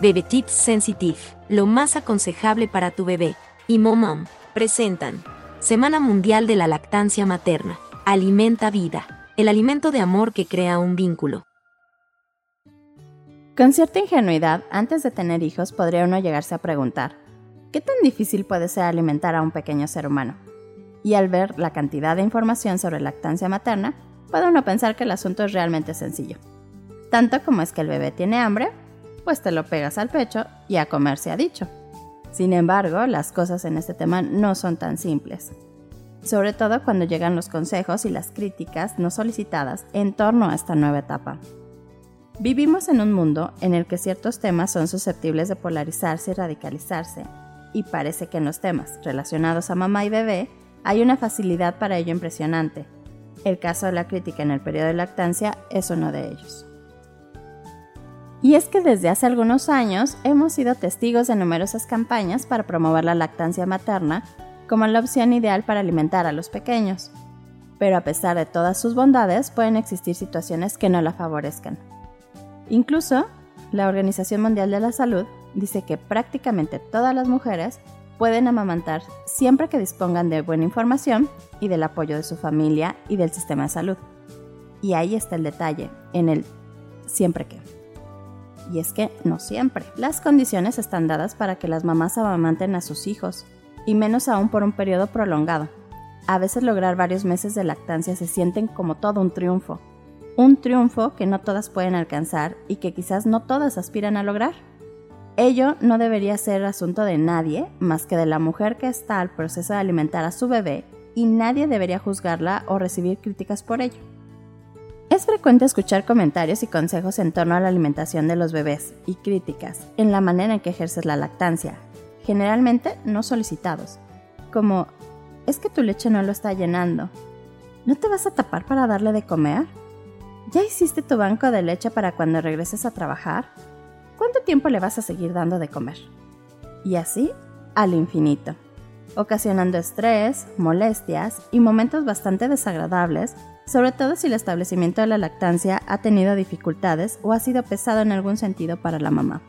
Bebe Tips Sensitive, lo más aconsejable para tu bebé, y Momom, presentan Semana Mundial de la Lactancia Materna. Alimenta vida, el alimento de amor que crea un vínculo. Con cierta ingenuidad, antes de tener hijos podría uno llegarse a preguntar, ¿qué tan difícil puede ser alimentar a un pequeño ser humano? Y al ver la cantidad de información sobre lactancia materna, puede uno pensar que el asunto es realmente sencillo. Tanto como es que el bebé tiene hambre, pues te lo pegas al pecho y a comer se ha dicho. Sin embargo, las cosas en este tema no son tan simples, sobre todo cuando llegan los consejos y las críticas no solicitadas en torno a esta nueva etapa. Vivimos en un mundo en el que ciertos temas son susceptibles de polarizarse y radicalizarse, y parece que en los temas relacionados a mamá y bebé hay una facilidad para ello impresionante. El caso de la crítica en el periodo de lactancia es uno de ellos. Y es que desde hace algunos años hemos sido testigos de numerosas campañas para promover la lactancia materna como la opción ideal para alimentar a los pequeños. Pero a pesar de todas sus bondades, pueden existir situaciones que no la favorezcan. Incluso, la Organización Mundial de la Salud dice que prácticamente todas las mujeres pueden amamantar siempre que dispongan de buena información y del apoyo de su familia y del sistema de salud. Y ahí está el detalle, en el siempre que. Y es que no siempre. Las condiciones están dadas para que las mamás amamanten a sus hijos, y menos aún por un periodo prolongado. A veces lograr varios meses de lactancia se sienten como todo un triunfo. Un triunfo que no todas pueden alcanzar y que quizás no todas aspiran a lograr. Ello no debería ser asunto de nadie más que de la mujer que está al proceso de alimentar a su bebé y nadie debería juzgarla o recibir críticas por ello. Es frecuente escuchar comentarios y consejos en torno a la alimentación de los bebés y críticas en la manera en que ejerces la lactancia, generalmente no solicitados, como es que tu leche no lo está llenando. ¿No te vas a tapar para darle de comer? ¿Ya hiciste tu banco de leche para cuando regreses a trabajar? ¿Cuánto tiempo le vas a seguir dando de comer? Y así al infinito, ocasionando estrés, molestias y momentos bastante desagradables sobre todo si el establecimiento de la lactancia ha tenido dificultades o ha sido pesado en algún sentido para la mamá.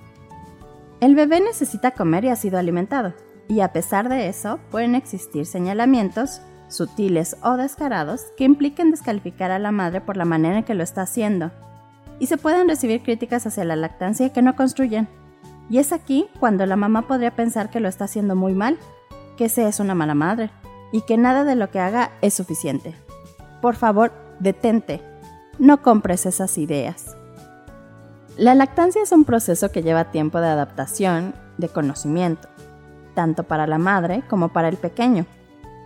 El bebé necesita comer y ha sido alimentado, y a pesar de eso pueden existir señalamientos, sutiles o descarados, que impliquen descalificar a la madre por la manera en que lo está haciendo, y se pueden recibir críticas hacia la lactancia que no construyen. Y es aquí cuando la mamá podría pensar que lo está haciendo muy mal, que se es una mala madre, y que nada de lo que haga es suficiente por favor, detente. No compres esas ideas. La lactancia es un proceso que lleva tiempo de adaptación, de conocimiento, tanto para la madre como para el pequeño,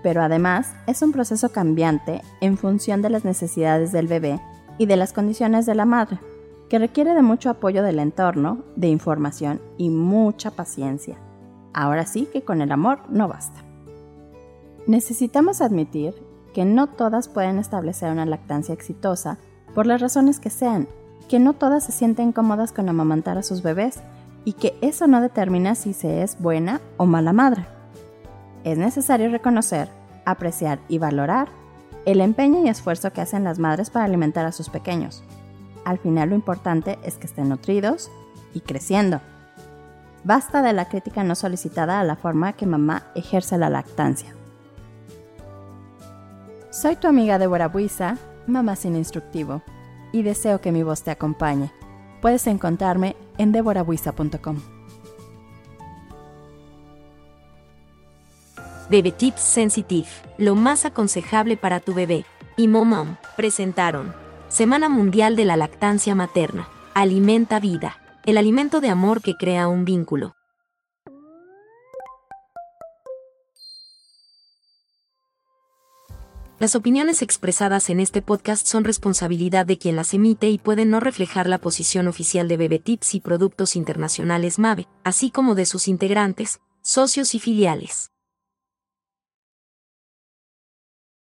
pero además es un proceso cambiante en función de las necesidades del bebé y de las condiciones de la madre, que requiere de mucho apoyo del entorno, de información y mucha paciencia. Ahora sí que con el amor no basta. Necesitamos admitir que no todas pueden establecer una lactancia exitosa por las razones que sean, que no todas se sienten cómodas con amamantar a sus bebés y que eso no determina si se es buena o mala madre. Es necesario reconocer, apreciar y valorar el empeño y esfuerzo que hacen las madres para alimentar a sus pequeños. Al final lo importante es que estén nutridos y creciendo. Basta de la crítica no solicitada a la forma que mamá ejerce la lactancia. Soy tu amiga Débora Buiza, mamá sin instructivo, y deseo que mi voz te acompañe. Puedes encontrarme en deborabuiza.com. Bebe Tips Sensitive, lo más aconsejable para tu bebé, y Momom presentaron Semana Mundial de la Lactancia Materna. Alimenta vida, el alimento de amor que crea un vínculo. Las opiniones expresadas en este podcast son responsabilidad de quien las emite y pueden no reflejar la posición oficial de Bebetips y Productos Internacionales MAVE, así como de sus integrantes, socios y filiales.